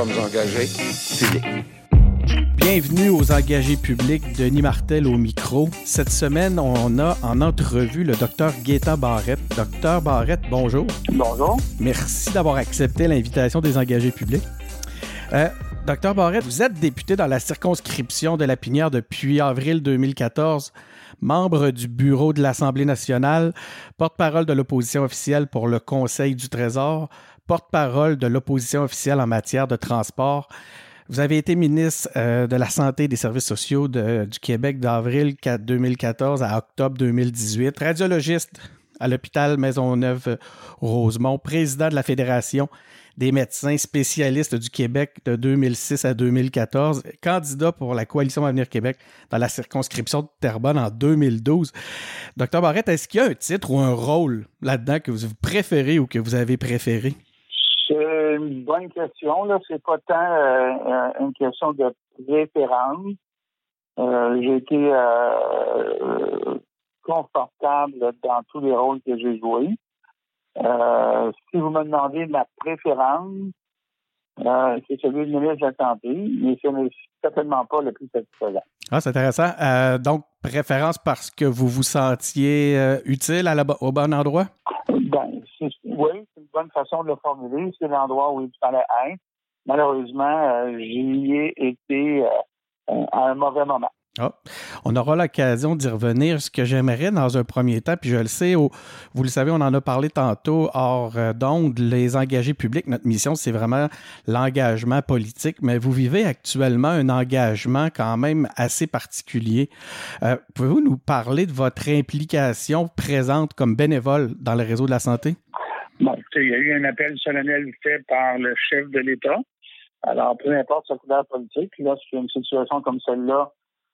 sommes engagés publics. Bienvenue aux engagés publics, Denis Martel au micro. Cette semaine, on a en entrevue le docteur Gaétan Barrette. Docteur Barrette, bonjour. Bonjour. Merci d'avoir accepté l'invitation des engagés publics. Euh, docteur Barrette, vous êtes député dans la circonscription de la Pinière depuis avril 2014 membre du bureau de l'Assemblée nationale, porte-parole de l'opposition officielle pour le Conseil du Trésor, porte-parole de l'opposition officielle en matière de transport. Vous avez été ministre euh, de la Santé et des Services sociaux du Québec d'avril 2014 à octobre 2018, radiologiste à l'hôpital Maisonneuve-Rosemont, président de la Fédération des médecins spécialistes du Québec de 2006 à 2014, candidat pour la Coalition Avenir Québec dans la circonscription de Terrebonne en 2012. Docteur Barrette, est-ce qu'il y a un titre ou un rôle là-dedans que vous préférez ou que vous avez préféré? C'est une bonne question. Là, c'est pas tant euh, une question de préférence. Euh, j'ai été euh, confortable dans tous les rôles que j'ai joués. Si vous me demandez ma préférence, c'est celui de ministre de la mais ce n'est certainement pas le plus satisfaisant. Ah, c'est intéressant. Donc, préférence parce que vous vous sentiez utile au bon endroit? Oui, c'est une bonne façon de le formuler. C'est l'endroit où il fallait être. Malheureusement, j'y ai été à un mauvais moment. Ah, on aura l'occasion d'y revenir. Ce que j'aimerais dans un premier temps, puis je le sais, vous le savez, on en a parlé tantôt hors euh, d'onde, les engagés publics, notre mission, c'est vraiment l'engagement politique, mais vous vivez actuellement un engagement quand même assez particulier. Euh, pouvez-vous nous parler de votre implication présente comme bénévole dans le réseau de la santé? Bon, il y a eu un appel solennel fait par le chef de l'État. Alors, peu importe sa couleur politique, lorsqu'il y a une situation comme celle-là,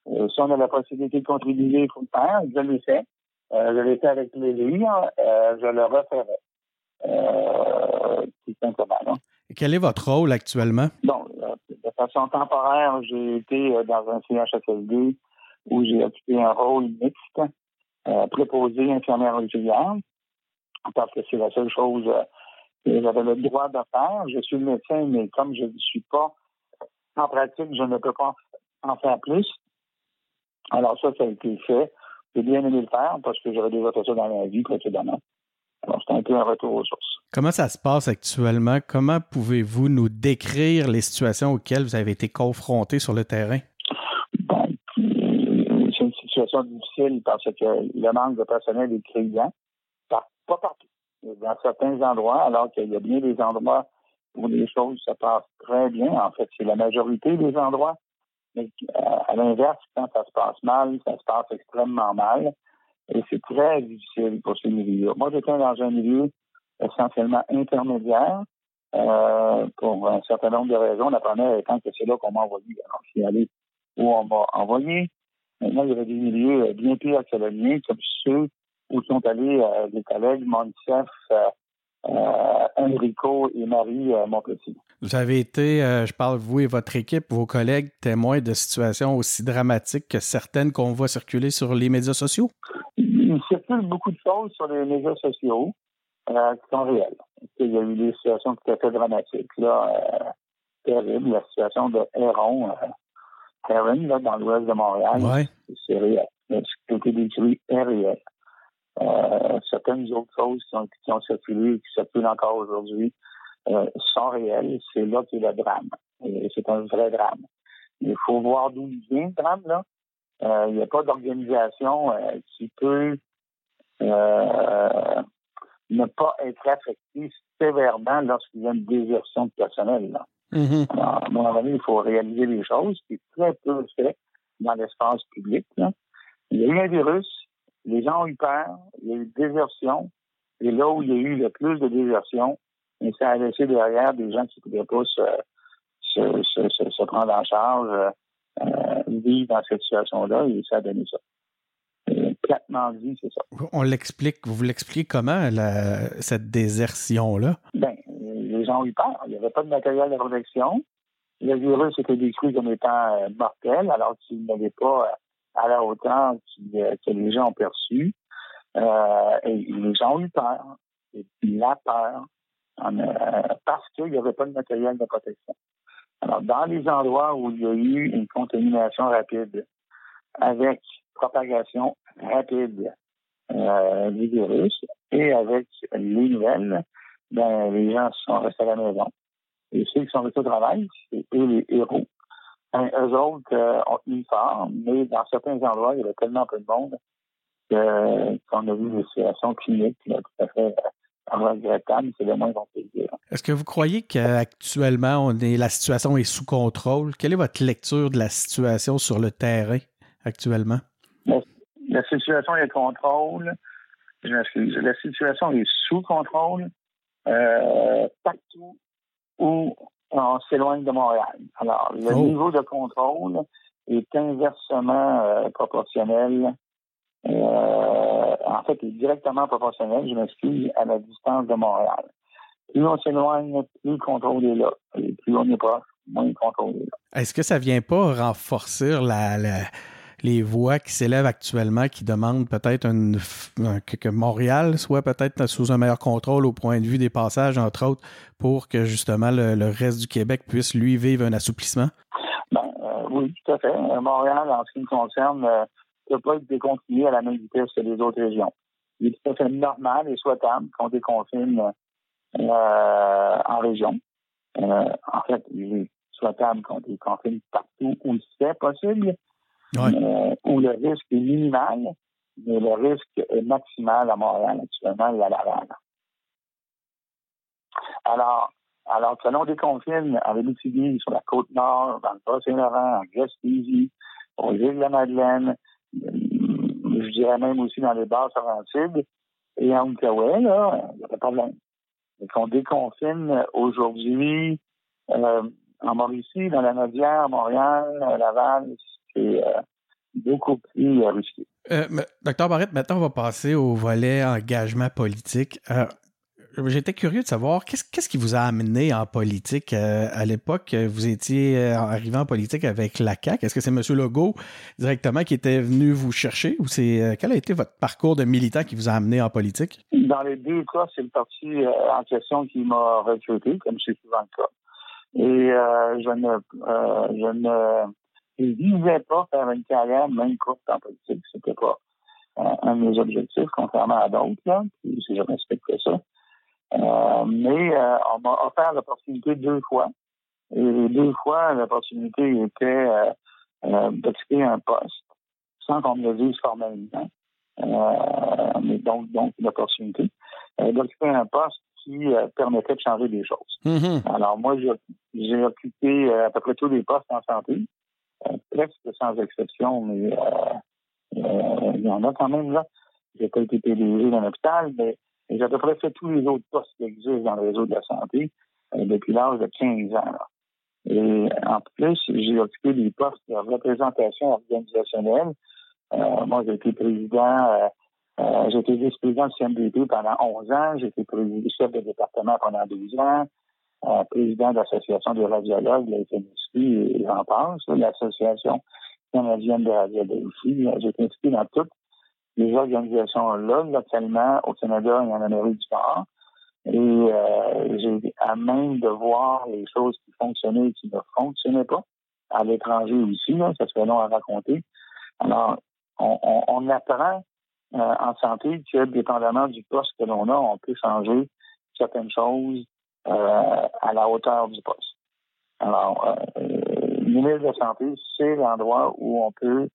euh, si on a la possibilité de contribuer, il faut le faire. Je l'ai fait. Euh, je l'ai fait avec plaisir. Euh, je le referai. Euh, tout simplement. Hein. Et quel est votre rôle actuellement? Bon, de façon temporaire, j'ai été dans un CHSLD où j'ai occupé un rôle mixte, préposé infirmière auxiliaire, parce que c'est la seule chose que j'avais le droit de faire. Je suis le médecin, mais comme je ne suis pas en pratique, je ne peux pas en faire plus. Alors ça, ça a été fait. J'ai bien aimé le faire parce que j'avais déjà fait ça dans la vie précédemment. Alors c'est un peu un retour aux sources. Comment ça se passe actuellement? Comment pouvez-vous nous décrire les situations auxquelles vous avez été confrontés sur le terrain? Bon, c'est une situation difficile parce que le manque de personnel est criant. Pas, partout. Dans certains endroits, alors qu'il y a bien des endroits où les choses se passent très bien. En fait, c'est la majorité des endroits mais euh, à l'inverse, quand ça se passe mal, ça se passe extrêmement mal. Et c'est très difficile pour ces milieux. Moi, j'étais dans un milieu essentiellement intermédiaire euh, pour un certain nombre de raisons. La première étant que c'est là qu'on m'a envoyé. Alors, je suis où on m'a envoyé. Maintenant, il y avait des milieux bien pires que le mien, comme ceux où sont allés euh, les collègues Moncef, euh, Enrico et Marie euh, Montpetit. Vous avez été, euh, je parle vous et votre équipe, vos collègues, témoins de situations aussi dramatiques que certaines qu'on voit circuler sur les médias sociaux? Il circule beaucoup de choses sur les médias sociaux qui sont réelles. Il y a eu des situations tout à fait dramatiques, là, terribles. La situation de Héron, Heron, là, dans l'ouest de Montréal, c'est réel. Ce qui a été détruit est réel. Euh, certaines autres choses qui ont, qui ont circulé et qui circulent encore aujourd'hui euh, sont réelles. C'est là qu'est le drame. c'est un vrai drame. Il faut voir d'où il vient, le drame, là. Euh, il n'y a pas d'organisation qui peut ne pas être affectée sévèrement lorsqu'il y a une désertion de personnel. Là. Mm-hmm. Alors, à mon avis, il faut réaliser les choses, qui est très peu fait dans l'espace public. Là. Il y a eu un virus, les gens ont eu peur, il y a eu désertion, et là où il y a eu le plus de désertion, ça a laissé derrière des gens qui ne pouvaient pas se, prendre en charge, euh, vivre dans cette situation-là, et ça a donné ça. Platement dit, c'est ça. On l'explique, vous l'expliquez comment, cette désertion-là? Ben, les gens ont eu peur. Il n'y avait pas de matériel de protection. Le virus était décrit comme étant euh, mortel, alors qu'il n'avait pas à la hauteur euh, que les gens ont perçu. Euh, les gens ont eu peur. La peur. Euh, parce qu'il n'y avait pas de matériel de protection. Alors, dans les endroits où il y a eu une contamination rapide avec propagation rapide euh, du virus et avec les nouvelles, ben, les gens sont restés à la maison. Et ceux qui sont restés au travail, c'est eux les héros. Ben, eux autres euh, ont tenu fort, mais dans certains endroits, il y avait tellement peu de monde qu'on a vu des situations cliniques tout à fait euh, regrettables, c'est le moins qu'on peut dire. Est-ce que vous croyez qu'actuellement, on est, la situation est sous contrôle? Quelle est votre lecture de la situation sur le terrain actuellement? La, situation est contrôle. Je m'excuse. La situation est sous contrôle euh, partout où on s'éloigne de Montréal. Alors, le oh. niveau de contrôle est inversement euh, proportionnel. Euh, en fait, est directement proportionnel, je m'excuse, à la distance de Montréal. Plus on s'éloigne, plus le contrôle est là. Et plus on est proche, moins le contrôle est là. Est-ce que ça vient pas renforcer la, les voix qui s'élèvent actuellement qui demandent peut-être une, que, Montréal soit peut-être sous un meilleur contrôle au point de vue des passages, entre autres, pour que justement le, reste du Québec puisse, lui, vivre un assouplissement? Ben, euh, oui, tout à fait. Euh, Montréal, en ce qui me concerne, ne euh, peut pas être déconfiné à la même vitesse que les autres régions. Il est tout à fait normal et souhaitable qu'on déconfine en région. en fait, il est souhaitable qu'on déconfine partout où c'est possible. Euh, où le risque est minimal, mais le risque est maximal à Montréal actuellement et à Laval. Alors, alors que l'on déconfine en Abitibi, sur la côte nord, dans le Bas-Saint-Laurent, en Gaspésie, aux îles de la Madeleine, euh, je dirais même aussi dans les basses Laurentides et en Outaouais, là, il n'y a pas de problème. Et qu'on déconfine aujourd'hui euh, en Mauricie, dans la Nodière, Montréal, Laval, c'est euh, beaucoup plus euh, risqué. Euh, docteur Barrette, maintenant, on va passer au volet engagement politique. J'étais curieux de savoir qu'est-ce qui vous a amené en politique? À l'époque. Vous étiez arrivé en politique avec la CAQ. Est-ce que c'est M. Legault directement qui était venu vous chercher ou c'est quel a été votre parcours de militant qui vous a amené en politique? Dans les deux cas, c'est le parti en question qui m'a recruté, comme c'est souvent le cas. Et je ne, je ne je ne visais pas faire une carrière même courte en politique. C'était pas euh, un de mes objectifs, contrairement à d'autres, là, puis je respecte ça. Euh, mais euh, on m'a offert l'opportunité deux fois. Et les deux fois, l'opportunité était d'occuper un poste sans qu'on me le dise formellement. mais donc, donc l'opportunité d'occuper un poste qui permettait de changer des choses. Mm-hmm. Alors moi, j'ai occupé à peu près tous les postes en santé presque sans exception, mais euh, euh, il y en a quand même là. J'ai pas été PDG dans l'hôpital, mais j'ai à peu près fait tous les autres postes qui existent dans le réseau de la santé euh, depuis l'âge de 15 ans. Et en plus, j'ai occupé des postes de représentation organisationnelle. moi, j'ai été président, j'ai été vice-président du CMDP pendant 11 ans, j'ai été président chef de département pendant 12 ans, président de l'Association des radiologues, la FNSP, et j'en pense, l'Association canadienne de radiologie. J'ai été impliqué dans toutes les organisations-là, localement, au Canada et en Amérique du Nord. Et euh, j'ai à même de voir les choses qui fonctionnaient et qui ne fonctionnaient pas. À l'étranger aussi, là, ça serait long à raconter. Alors, on, apprend euh, en santé que, dépendamment du poste que l'on a, on peut changer certaines choses euh, à la hauteur du poste. Alors, euh, le de Santé, c'est l'endroit où on peut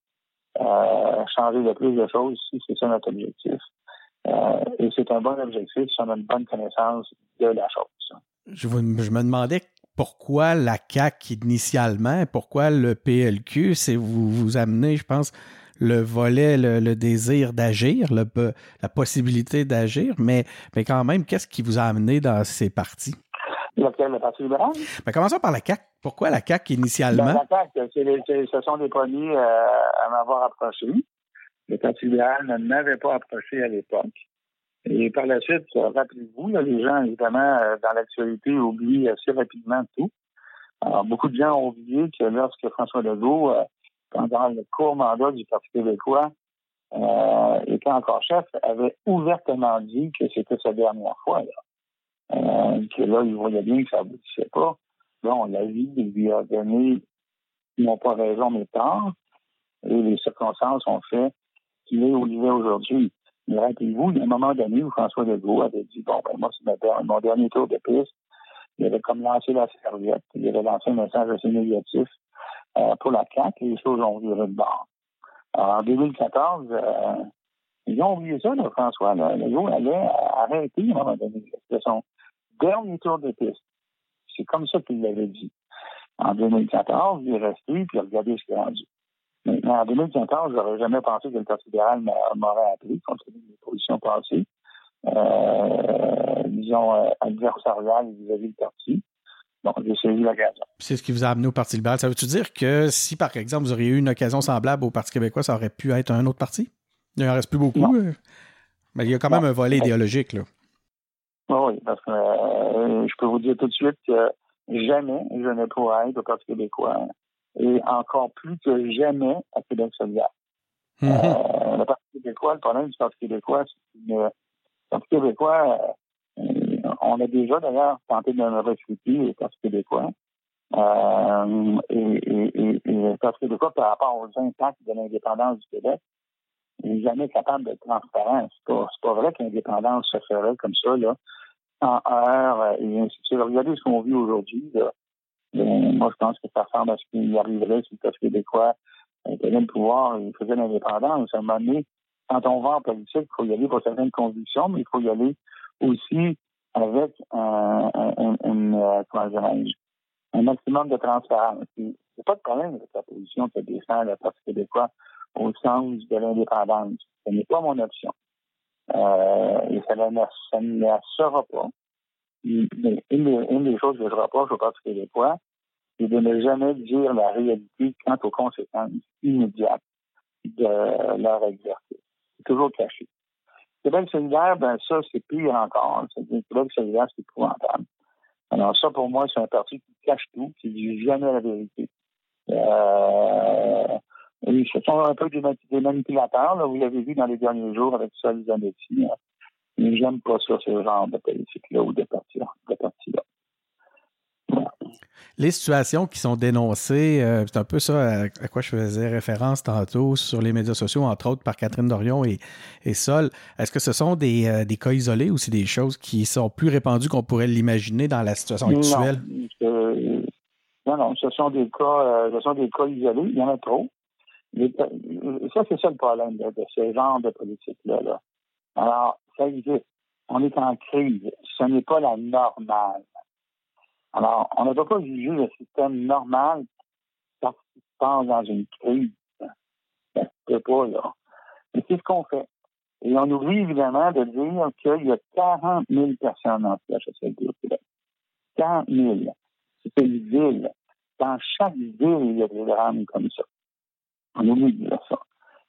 euh, changer le plus de choses si c'est ça notre objectif. et c'est un bon objectif si on a une bonne connaissance de la chose. Je, je me demandais pourquoi la CAC initialement, pourquoi le PLQ, c'est vous vous amenez, je pense, le volet, le, désir d'agir, la possibilité d'agir, mais, mais quand même, qu'est-ce qui vous a amené dans ces partis? Lequel, le Parti libéral? Ben, commençons par la CAQ. Pourquoi la CAQ initialement? Ben, la CAQ, ce sont des premiers euh, à m'avoir approché. Le Parti libéral ne m'avait pas approché à l'époque. Et par la suite, rappelez-vous, les gens, évidemment, euh, dans l'actualité, oublient assez rapidement tout. Alors, beaucoup de gens ont oublié que lorsque François Legault, euh, pendant le court mandat du Parti québécois, était encore chef, avait ouvertement dit que c'était sa dernière fois. Là. Euh, que là, il voyait bien que ça aboutissait pas. bon, la vie lui a donné, non pas raison, mais tort. Et les circonstances ont fait qu'il est où il est aujourd'hui. Mais rappelez-vous, il y a un moment donné où François Legault avait dit, bon, ben, moi, c'est mon dernier tour de piste. Il avait comme lancé la serviette. Il avait lancé un message assez négatif euh, pour la CAQ les choses ont viré de bord. Alors, en 2014, euh, ils ont oublié ça, là, François. Là. Legault allait arrêter à donné. C'était son dernier tour de piste. C'est comme ça qu'il l'avait dit. En 2014, il est resté, puis regardez ce qu'il a rendu. Maintenant, en 2014, j'aurais jamais pensé que le Parti libéral m'aurait appelé, compte tenu des positions passées, euh, disons, euh, adversariales vis-à-vis du parti. Donc, j'ai saisi l'occasion. C'est ce qui vous a amené au Parti libéral. Ça veut-tu dire que si, par exemple, vous auriez eu une occasion semblable au Parti québécois, ça aurait pu être un autre parti? Il n'en reste plus beaucoup. Euh, mais il y a quand même un volet idéologique, là. Oui, parce que euh, je peux vous dire tout de suite que jamais je ne pourrais être au Parti québécois et encore plus que jamais à Québec solidaire. Mm -hmm. euh, le Parti québécois, le problème du Parti québécois, c'est que le Parti québécois, on a déjà d'ailleurs tenté de me recruter au québécois. Euh, et, et, et, et, le Parti québécois, par rapport aux impacts de l'indépendance du Québec, n'est jamais capable d'être transparent. C'est pas, pas vrai que l'indépendance se ferait comme ça, là, en heure et ainsi de suite. Regardez ce qu'on vit aujourd'hui. Mais moi, je pense que ça ressemble à ce qui arriverait si le Parti québécois était le pouvoir et faisait l'indépendance. À un moment donné, quand on va en politique, il faut y aller pour certaines convictions, mais il faut y aller aussi avec un, un, un, un, un maximum de transparence. Il n'y a pas de problème avec la position que défend le Parti québécois au sens de l'indépendance. Ce n'est pas mon option. Euh, et ça ne, ça ne sera pas. Mais une des, une des choses que je reproche au Parti québécois, c'est de ne jamais dire la réalité quant aux conséquences immédiates de leur exercice. C'est toujours caché. Québec solidaire, ben ça, c'est pire encore. Québec solidaire, c'est épouvantable. Alors ça, pour moi, c'est un parti qui cache tout, qui ne dit jamais la vérité. Euh, et ce sont un peu des, manipulateurs, là, vous l'avez vu dans les derniers jours avec Sol Zanetti. Hein. J'aime pas ça, ce genre de politique-là ou de parti-là. Les situations qui sont dénoncées, euh, c'est un peu ça à, à, quoi je faisais référence tantôt sur les médias sociaux, entre autres par Catherine Dorion et, et Sol. Est-ce que ce sont des, euh, des, cas isolés ou c'est des choses qui sont plus répandues qu'on pourrait l'imaginer dans la situation actuelle? Non, non, non, ce sont des cas, euh, ce sont des cas isolés. Il y en a trop. Mais, ça, c'est ça le problème de, de ce genre de politique-là. Là. Alors, ça existe. On est en crise. Ce n'est pas la normale. Alors, on ne doit pas juger le système normal parce qu'il se passe dans une crise. Ça ne peut pas, là. Mais c'est ce qu'on fait. Et on oublie évidemment de dire qu'il y a 40 000 personnes en CHSLD au Québec. 40 000. C'est une ville. Dans chaque ville, il y a des drames comme ça. On oublie de dire ça.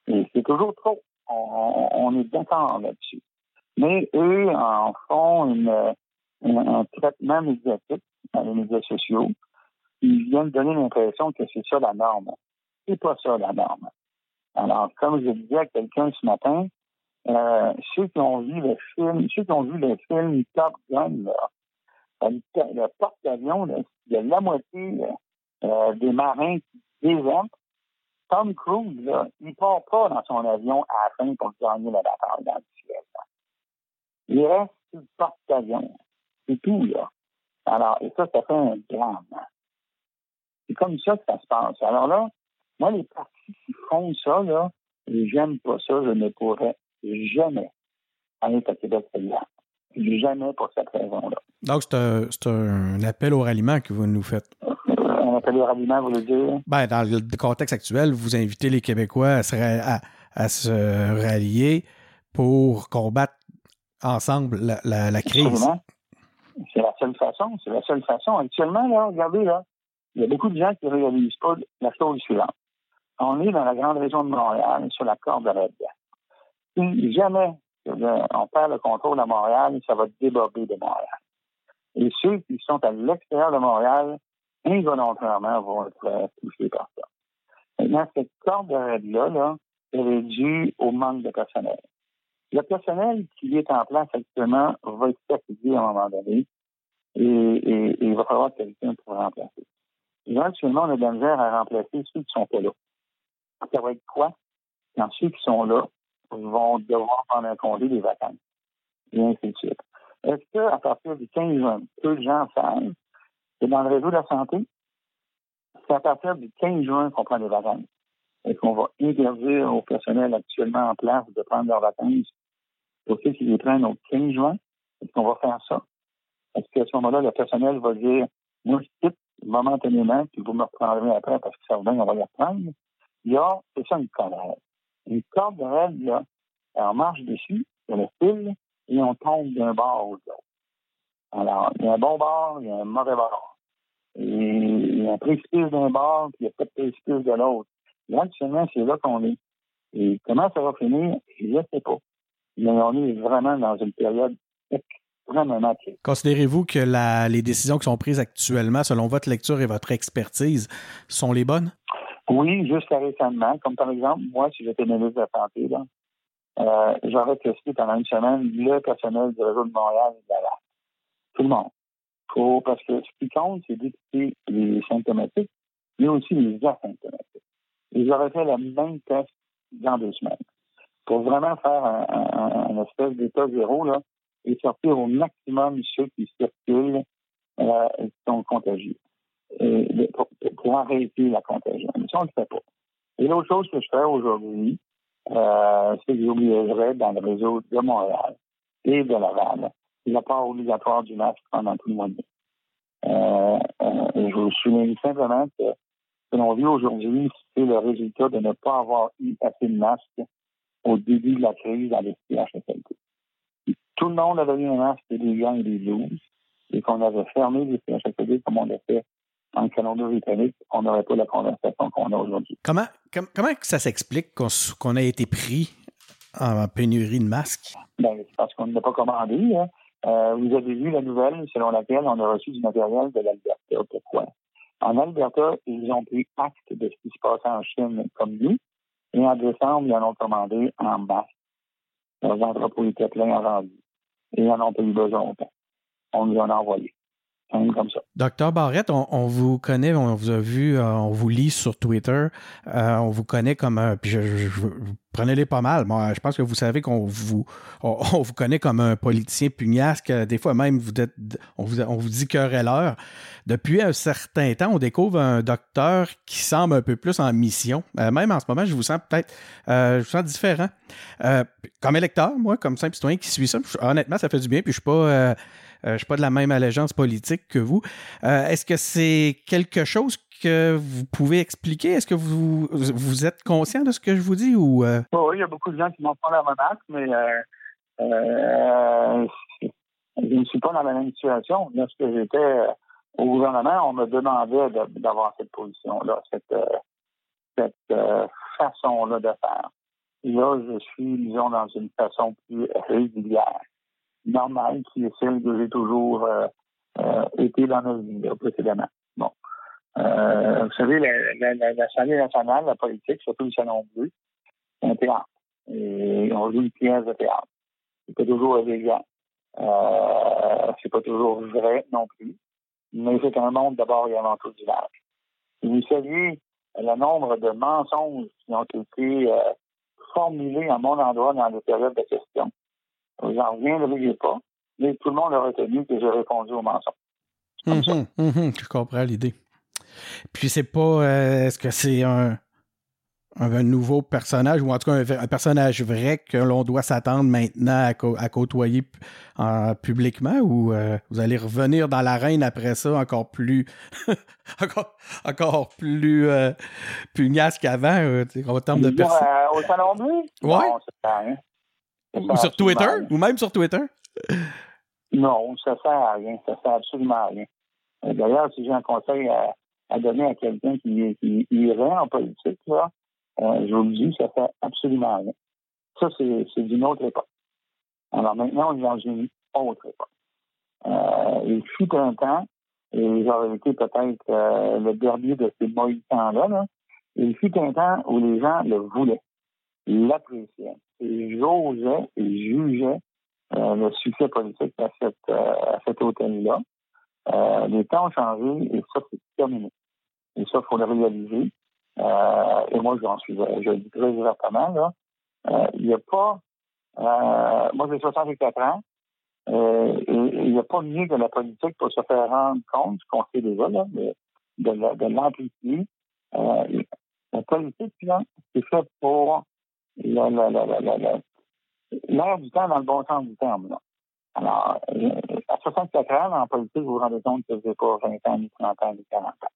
Et c'est toujours trop. On, on est d'accord là-dessus. Mais eux en font une, un, un traitement médiatique dans les médias sociaux. Ils viennent donner l'impression que c'est ça la norme. C'est pas ça la norme. Alors, comme je disais à quelqu'un ce matin, euh, ceux qui ont vu le film, ceux qui ont vu le film Top Gun, là, le, porte-avions, il y a la moitié euh, des marins qui désertent. Tom Cruise, là, il part pas dans son avion à la fin pour gagner la bataille dans le ciel. Il reste sur le porte-avions. C'est tout, là. Alors, et ça, ça fait un drame. C'est comme ça que ça se passe. Alors là, moi, les partis qui font ça, là, j'aime pas ça, je ne pourrais jamais aller à Québec solidaire. Jamais pour cette raison-là. Donc, c'est un, un, appel au ralliement que vous nous faites. Un appel au ralliement, vous voulez dire? Ben, dans le contexte actuel, vous invitez les Québécois à se, à, à se rallier pour combattre ensemble la, la, la crise. C'est la seule façon. C'est la seule façon. Actuellement, là, regardez, là, il y a beaucoup de gens qui ne réalisent pas la chose suivante. On est dans la grande région de Montréal, sur la corde de la Si jamais on perd le contrôle à Montréal, ça va déborder de Montréal. Et ceux qui sont à l'extérieur de Montréal, involontairement, vont être touchés par ça. Maintenant, cette corde de raid-là, là, elle est due au manque de personnel. Le personnel qui est en place actuellement va être fatigué à un moment donné. et, il va falloir quelqu'un pour remplacer. Là, actuellement, on a de misère à remplacer ceux qui sont pas là. Ça va être quoi? Quand ceux qui sont là vont devoir prendre un congé des vacances. Et ainsi de suite. Est-ce qu'à partir du 15 juin, peu de gens savent que dans le réseau de la santé, c'est à partir du 15 juin qu'on prend des vacances. Est-ce qu'on va interdire au personnel actuellement en place de prendre leurs vacances ceux qui les prennent au 15 juin? Est-ce qu'on va faire ça? Est-ce qu'à ce moment-là, le personnel va dire, moi, je quitte momentanément, puis vous me reprendrez après parce que ça va bien, on va les reprendre? Il y a, c'est ça une colère. Une corde de règle, là, on marche dessus, sur le fil, et on tombe d'un bord ou de l'autre. Alors, il y a un bon bord, il y a un mauvais bord. Il y a un précipice d'un bord, puis il n'y a pas de précipice de l'autre. Là, actuellement, c'est là qu'on est. Et comment ça va finir, je ne sais pas. Mais on est vraiment dans une période extrêmement critique. Considérez-vous que la, les décisions qui sont prises actuellement, selon votre lecture et votre expertise, sont les bonnes? Oui, jusqu'à récemment. Comme par exemple, moi, si j'étais ministre de la Santé, là, euh, j'aurais testé pendant une semaine le personnel du réseau de Montréal et de la Tout le monde. Pour, parce que ce qui compte, c'est d'écouter les symptomatiques, mais aussi les asymptomatiques. Et j'aurais fait le même test dans deux semaines pour vraiment faire un, espèce d'état zéro là, et sortir au maximum ceux qui circulent euh, qui sont contagieux. Pour, pour, arrêter la contagion. Mais ça, on ne le fait pas. Et l'autre chose que je fais aujourd'hui, euh, c'est que j'oublierais dans le réseau de Montréal et de Laval la part obligatoire du masque pendant tout le mois de mai. Euh, je vous souligne simplement que ce que l'on vit aujourd'hui, c'est le résultat de ne pas avoir eu assez de masques au début de la crise dans les CHSLD. Tout le monde avait eu un masque des gants et des blouses et qu'on avait fermé les CHSLD comme on l'a fait en Colombie-Britannique, on n'aurait pas la conversation qu'on a aujourd'hui. Comment, comment ça s'explique qu'on a été pris en pénurie de masques? Ben, c'est parce qu'on ne l'a pas commandé. Hein. Euh, vous avez vu la nouvelle selon laquelle on a reçu du matériel de l'Alberta. Pourquoi? En Alberta, ils ont pris acte de ce qui se passait en Chine comme nous. Et en décembre, ils en ont commandé en masse. Leurs entrepôts étaient pleins en rendu. Et ils n'en ont pas eu besoin On nous en a envoyé. Docteur Barrette, on, vous connaît, on vous a vu, euh, on vous lit sur Twitter, euh, on vous connaît comme un, puis je, prenez-les pas mal. Moi, je pense que vous savez qu'on vous, on, vous connaît comme un politicien pugnasque. Des fois même, vous êtes, on vous, on vous dit querelleur. Depuis un certain temps, on découvre un docteur qui semble un peu plus en mission. Euh, même en ce moment, je vous sens peut-être, je vous sens différent. comme électeur, moi, comme simple citoyen qui suit ça, honnêtement, ça fait du bien. Puis je suis pas euh, je ne suis pas de la même allégeance politique que vous. Euh, est-ce que c'est quelque chose que vous pouvez expliquer? Est-ce que vous, vous êtes conscient de ce que je vous dis ou euh? Oui, il y a beaucoup de gens qui m'ont pas la remarque, mais je ne suis pas dans la même situation. Lorsque j'étais au gouvernement, on me demandait d'avoir cette position-là, cette, cette façon-là de faire. là, je suis, disons, dans une façon plus régulière normale qui est celle que j'ai toujours euh, euh, été dans notre vie précédemment. Bon. Euh, vous savez, la, la, la, nationale, la politique, surtout le Salon Bleu, c'est un théâtre. Et on joue une pièce de théâtre. C'est pas toujours élégant. Euh, c'est pas toujours vrai non plus. Mais c'est un monde d'abord et avant tout du village. Vous saviez le nombre de mensonges qui ont été euh, formulés à mon endroit dans les périodes de questions. Vous n'en reviendriez pas, mais tout le monde a retenu que j'ai répondu au mensonge. Mhm, mhm, je comprends l'idée. Puis c'est pas. Euh, est-ce que c'est un, un, nouveau personnage, ou en tout cas un, personnage vrai que l'on doit s'attendre maintenant à, côtoyer publiquement, ou euh, vous allez revenir dans l'arène après ça encore plus. encore, encore, plus euh, pugnace qu'avant, en termes de personnes. au Salon Bleu? Ouais. Ou sur Twitter? Ou même sur Twitter? Non, ça sert à rien. Ça sert absolument à rien. Euh, d'ailleurs, si j'ai un conseil à, donner à quelqu'un qui, qui, irait en politique, là, euh, je vous le dis, ça sert absolument à rien. Ça, c'est d'une autre époque. Alors maintenant, on est dans une autre époque. Euh, il fut un temps, et j'aurais été peut-être euh, le dernier de ces mohicans-là, là, il fut un temps où les gens le voulaient, l'appréciaient j'osais et jugeais euh, le succès politique à, cette, euh, à cet hôtel-là. Euh, les temps ont changé et ça, c'est terminé. Et ça, il faut le réaliser. Euh, et moi, j'en suis, je le dis très ouvertement, là. Euh, il n'y a pas, euh, moi, j'ai 64 ans, euh, et il n'y a pas mieux que la politique pour se faire rendre compte, ce qu'on sait déjà, là, de, de, de l'amplitude. Euh, la politique, là, c'est fait pour l'air du temps dans le bon sens du terme, là. Alors, à 64 ans, en politique, vous vous rendez compte que c'est pas 20 ans, ni 30 ans, ni 40 ans.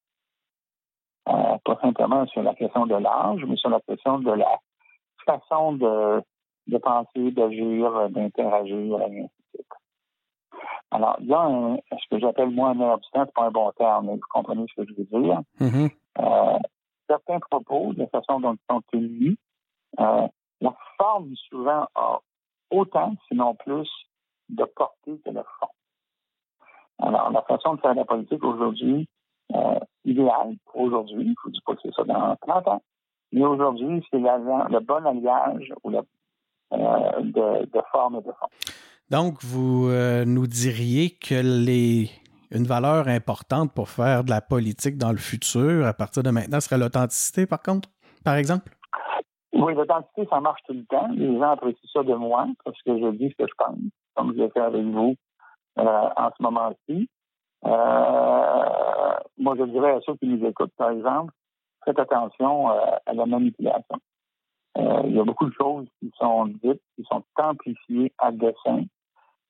Euh, pas simplement sur la question de l'âge, mais sur la question de la façon de, de penser, d'agir, d'interagir, et ainsi de suite. Alors, il y a un, ce que j'appelle moi un temps, c'est pas un bon terme, mais vous comprenez ce que je veux dire. Mhm. Euh, certains propos, de la façon dont ils sont tenus, euh, la forme souvent a autant, sinon plus, de portée que le fond. Alors, la façon de faire la politique aujourd'hui, euh, idéale pour aujourd'hui, je ne vous dis pas que c'est ça dans 30 ans, mais aujourd'hui, c'est le bon alliage ou le, euh, de, de, forme et de fond. Donc, vous euh, nous diriez que les, une valeur importante pour faire de la politique dans le futur, à partir de maintenant, serait l'authenticité, par contre, par exemple? Oui, l'authenticité, ça marche tout le temps. Les gens apprécient ça de moi parce que je dis ce que je pense, comme je l'ai fait avec vous euh, en ce moment-ci. Euh, moi, je dirais à ceux qui nous écoutent, par exemple, faites attention euh, à la manipulation. Il y a beaucoup de choses qui sont dites, qui sont amplifiées à dessein,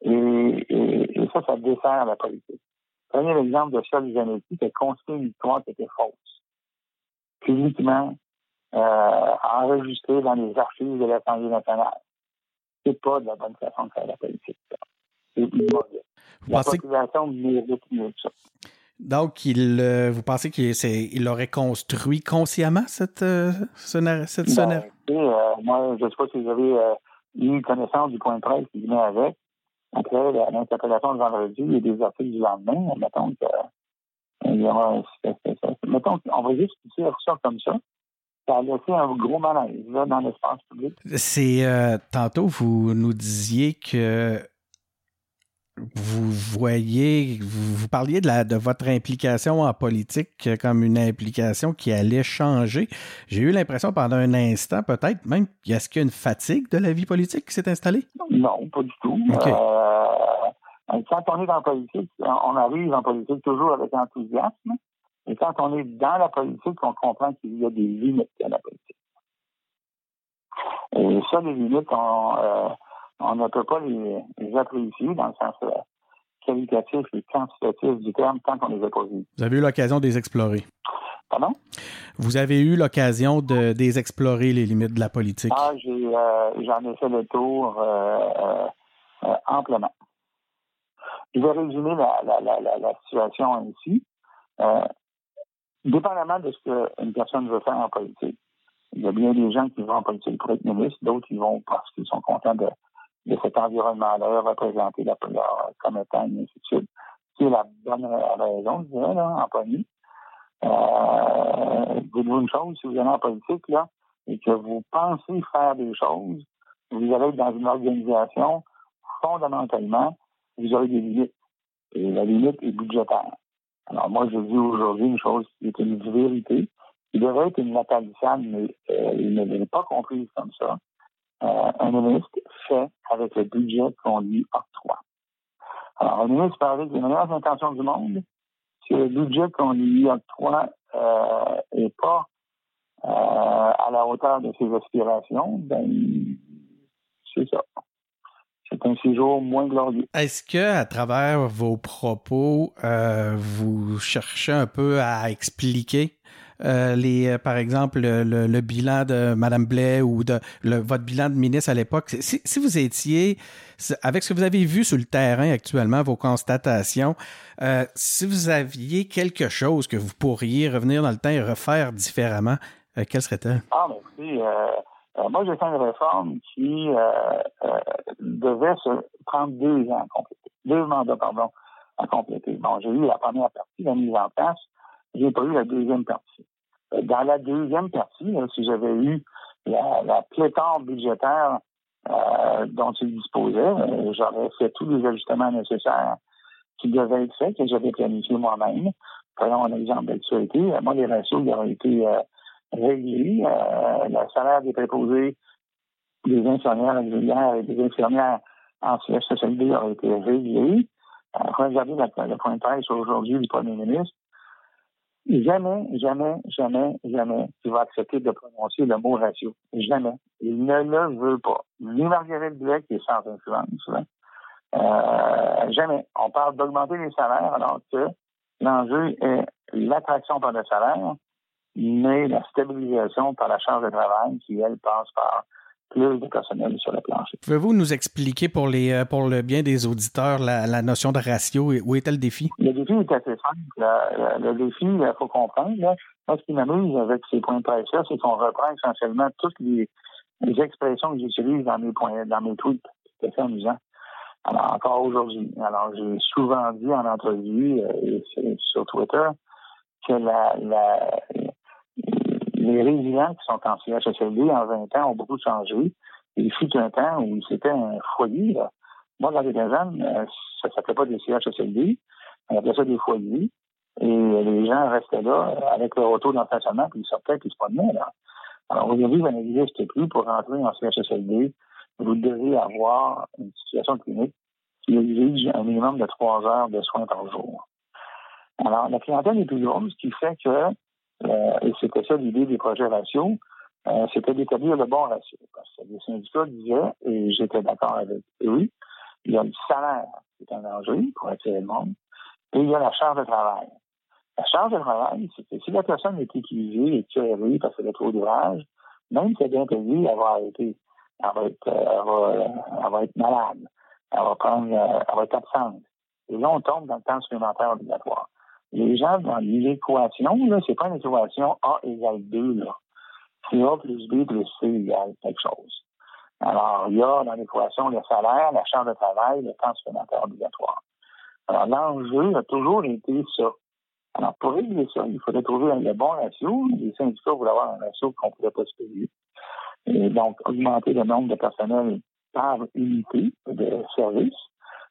et, et, et ça, ça dessert la politique. Prenez l'exemple de Charles Zanetti qui a construit une histoire qui était fausse. Publiquement, euh, enregistrée dans les archives de l'Assemblée nationale. C'est pas de la bonne façon de faire la politique. C'est mauvais. La population mérite mieux que ça. Donc, il, euh, vous pensez qu'il il aurait construit consciemment cette, euh, cette ben, euh, Moi, je ne sais pas si vous avez eu connaissance du point de presse qui venait avec. Après l'interpellation de vendredi et des articles du lendemain, mettons que il y aura, mettons on va juste dire ça comme ça. Ça a laissé un gros malaise là, dans l'espace public. C'est euh, tantôt vous nous disiez que vous voyez, vous, vous parliez de, la, de votre implication en politique comme une implication qui allait changer. J'ai eu l'impression pendant un instant, peut-être même, est-ce qu'il y a une fatigue de la vie politique qui s'est installée? Non, pas du tout. Okay. Euh, quand on est dans la politique, on arrive en politique toujours avec enthousiasme. Et quand on est dans la politique, on comprend qu'il y a des limites à la politique. Et ça, les limites, on, euh, on ne peut pas les, les, apprécier dans le sens euh, qualitatif et quantitatif du terme tant qu'on les a pas vus. Vous avez eu l'occasion de les explorer. Pardon? Vous avez eu l'occasion de, de les explorer, les limites de la politique? Ah, j'ai, euh, j'en ai fait le tour amplement. Je vais résumer la, la, la, la situation. Euh, dépendamment de ce qu'une personne veut faire en politique. Il y a bien des gens qui vont en politique pour être ministre, d'autres qui vont parce qu'ils sont contents de, cet environnement-là, représenter la, leur commettant, et ainsi de suite. C'est la bonne raison, je dirais, là, en. Euh, dites-vous une chose, si vous allez en politique, là, et que vous pensez faire des choses, vous allez être dans une organisation, fondamentalement, vous aurez des limites. Et la limite est budgétaire. Alors moi, je dis aujourd'hui une chose qui est une vérité, qui devrait être une natalisade, mais euh, il ne l'est pas comprise comme ça. Euh, un ministre fait avec le budget qu'on lui octroie. Alors, un ministre peut avoir les meilleures intentions du monde. Si le budget qu'on lui octroie euh, est pas euh, à la hauteur de ses aspirations, ben c'est ça c'est un séjour moins glorieux. Est-ce que, à travers vos propos, euh, vous cherchez un peu à expliquer euh, les, euh, par exemple, le, le, le, bilan de Mme Blais ou de le, votre bilan de ministre à l'époque? Si, si, vous étiez, avec ce que vous avez vu sur le terrain actuellement, vos constatations, euh, si vous aviez quelque chose que vous pourriez revenir dans le temps et refaire différemment, euh, quel serait-elle? Ah, écoutez, euh, moi, j'ai fait une réforme qui euh, euh, devait se prendre deux ans à compléter, deux mandats, pardon, à compléter. Bon, j'ai eu la première partie, la mise en place, j'ai pas eu la deuxième partie. Dans la deuxième partie, si j'avais eu la, pléthore budgétaire euh, dont il disposait, j'aurais fait tous les ajustements nécessaires qui devaient être faits, que j'avais planifié moi-même. Prenons un exemple d'actualité. Moi, les ratios ils ont été euh, réglés. Euh, le salaire des préposés des infirmières auxiliaires et des infirmières en CHSLD a été réglé. Euh, le point de presse aujourd'hui du premier ministre. Jamais, jamais, jamais, jamais il va accepter de prononcer le mot ratio. Jamais. Il ne le veut pas. Ni Marguerite Blais, qui est sans influence, euh, jamais. On parle d'augmenter les salaires alors que l'enjeu est l'attraction par le salaire, mais la stabilisation par la charge de travail qui, elle, passe par plus de personnel sur le plancher. Pouvez-vous nous expliquer pour les euh, pour le bien des auditeurs la, notion de ratio et où était le défi? Le défi est assez simple. Le, défi, il faut comprendre. Là, moi, ce qui m'amuse avec ces points de presse-là, c'est qu'on reprend essentiellement toutes les, expressions que j'utilise dans mes points, dans mes tweets. C'est assez amusant. Alors, encore aujourd'hui. Alors, j'ai souvent dit en entrevue euh, et sur Twitter que la, la, les résidents qui sont en CHSLD en 20 ans ont beaucoup changé. Il fut un temps où c'était un foyer. Là. Moi, dans les jeune, euh, ça ne s'appelait pas des CHSLD. On appelait ça des foyers. Et les gens restaient là avec leur auto dans le puis ils sortaient, puis ils se promenaient. Là. Alors aujourd'hui, ça n'existe plus. Pour rentrer en CHSLD, vous devez avoir une situation clinique qui exige un minimum de trois heures de soins par jour. Alors, la clientèle est plus grosse, ce qui fait que euh, et c'était ça l'idée des projets ratios, euh, c'était d'établir le bon ratio. Parce que les syndicats disaient, et j'étais d'accord avec eux, il y a le salaire qui est un enjeu pour attirer le monde, et il y a la charge de travail. La charge de travail, c'est que si la personne est épuisée, écœurée parce qu'elle a trop d'ouvrage, même si elle est bien payée, elle va, être, elle, va être, elle, va, être malade, elle va, prendre, elle va être absente. Et là, on tombe dans le temps supplémentaire obligatoire les gens dans l'équation, là, c'est pas une équation A égale 2, là. C'est A plus B plus C égale quelque chose. Alors, il y a dans l'équation le salaire, la charge de travail, le temps supplémentaire obligatoire. Alors, l'enjeu a toujours été ça. Alors, pour régler ça, il faudrait trouver le bon ratio. Les syndicats voulaient avoir un ratio qu'on ne pouvait pas se payer. Et donc, augmenter le nombre de personnels par unité de service,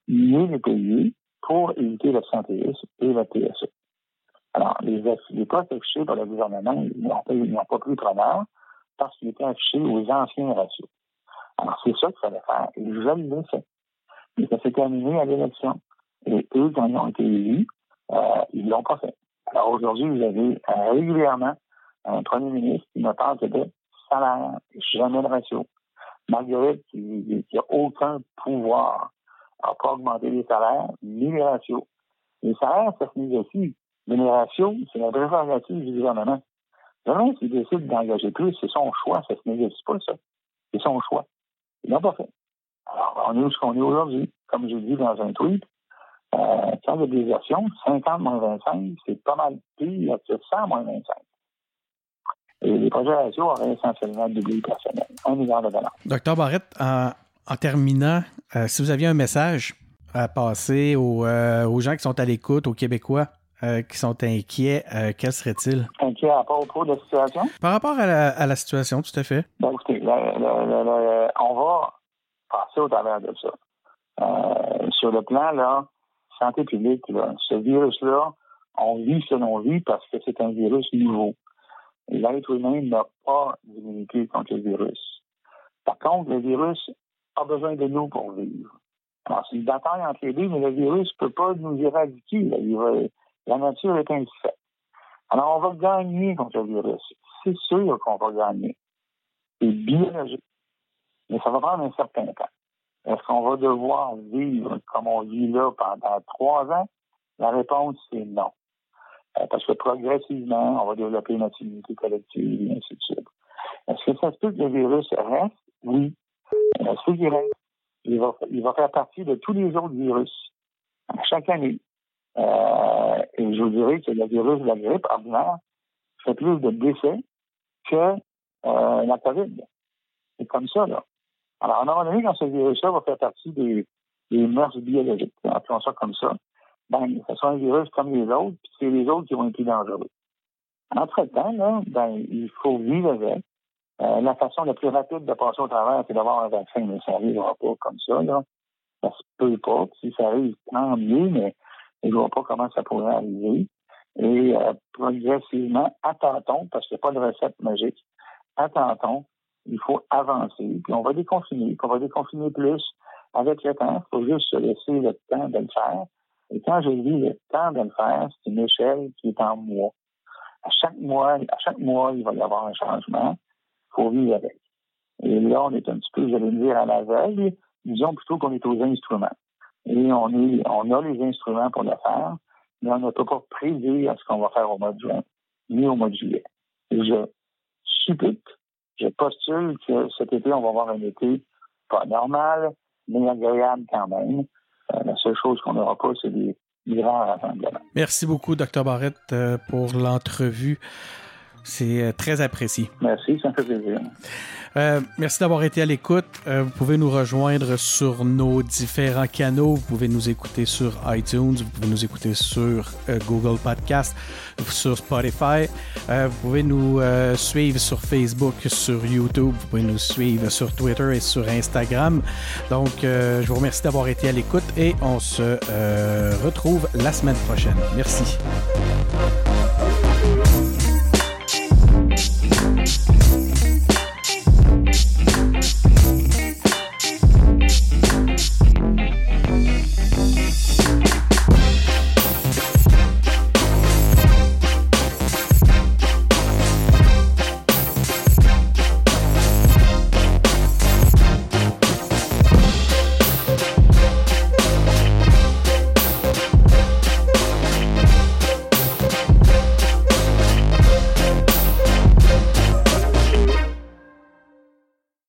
mieux les payer, pour éviter l'absentéisme et la TSE. Alors, les, les postes affichés par le gouvernement, n'ont pas pris preneur parce qu'ils étaient affichés aux anciens ratios. Alors, c'est ça qu'il fallait faire. Et je l'ai fait. Et ça s'est terminé à l'élection. Et eux, quand ils ont été élus, euh, ils ne l'ont pas fait. Alors, aujourd'hui, vous avez euh, régulièrement un premier ministre qui me parle de salaire, jamais de ratio. Marguerite, qui n'a aucun pouvoir n'a pas augmenté les salaires ni les ratios. Les salaires, ça se négocie. Mais les ratios, c'est la prérogative du gouvernement. Le gouvernement, s'il décide d'engager plus, c'est son choix, ça se négocie pas, ça. C'est son choix. Ils l'ont pas fait. Alors, on est où ce qu'on est aujourd'hui? Comme je dis dans un tweet, euh, quand il a des versions, 50 moins 25, c'est pas mal pire que 100 moins 25. Et les projets ratios auraient essentiellement doublé le personnel. Un milliard de dollars. Docteur Barrette, en, en terminant, euh, si vous aviez un message à passer euh, aux, gens qui sont à l'écoute, aux Québécois euh, qui sont inquiets, quel serait-il? Inquiets à propos de la situation? Par rapport à la, situation, tout à fait. Ben, écoutez, on va passer au travers de ça. sur le plan là, santé publique, ce virus-là, on vit selon lui parce que c'est un virus nouveau. L'être humain n'a pas d'immunité contre le virus. Par contre, le virus a besoin de nous pour vivre. Alors, c'est une bataille entre les deux, mais le virus ne peut pas nous éradiquer. la nature est ainsi. Alors, on va gagner contre le virus. C'est sûr qu'on va gagner. C'est biologique. Mais ça va prendre un certain temps. Est-ce qu'on va devoir vivre comme on vit là pendant trois ans? La réponse, c'est non. Euh, parce que progressivement, on va développer notre immunité collective et ainsi de suite. Est-ce que ça se peut que le virus reste? Oui. Ce virus, il va, faire partie de tous les autres virus chaque année. Euh, et je vous dirais que le virus de la grippe ordinaire fait plus de décès que euh, la COVID. C'est comme ça, là. Alors, à un moment donné, quand ce virus-là va faire partie des, des mœurs biologiques, appelons ça comme ça, ben, ce sera un virus comme les autres, puis c'est les autres qui vont être plus dangereux. Entre-temps, là, ben, il faut vivre avec, euh, la façon la plus rapide de passer au travers, c'est d'avoir un vaccin, mais ça n'arrivera pas comme ça. Là. Ça se peut pas. Si ça arrive, tant mieux, mais Je ne vois pas comment ça pourrait arriver. Et euh, progressivement, attendons, parce qu'il n'y a pas de recette magique, attendons, il faut avancer, puis on va déconfiner, on va déconfiner plus avec le temps. Il faut juste se laisser le temps de le faire. Et quand je dis le temps de le faire, c'est une échelle qui est en mois. À chaque mois, à chaque mois, il va y avoir un changement. Faut vivre avec. Et là, on est un petit peu, j'allais dire, à la veille. Disons plutôt qu'on est aux instruments. Et on a les instruments pour le faire, mais on ne peut pas prédire ce qu'on va faire au mois de juin, ni au mois de juillet. Et je suppute, je postule que cet été, on va avoir un été pas normal, mais agréable quand même. Euh, la seule chose qu'on n'aura pas, c'est des grands rassemblements. Merci beaucoup, Dr. Barrett, euh, pour l'entrevue. C'est euh, très apprécié. Merci, ça me fait plaisir. Euh, merci d'avoir été à l'écoute. Euh, vous pouvez nous rejoindre sur nos différents canaux. Vous pouvez nous écouter sur iTunes, vous pouvez nous écouter sur euh, Google Podcast, sur Spotify. Vous pouvez nous suivre sur Facebook, sur YouTube. Vous pouvez nous suivre sur Twitter et sur Instagram. Donc, je vous remercie d'avoir été à l'écoute et on se retrouve la semaine prochaine. Merci.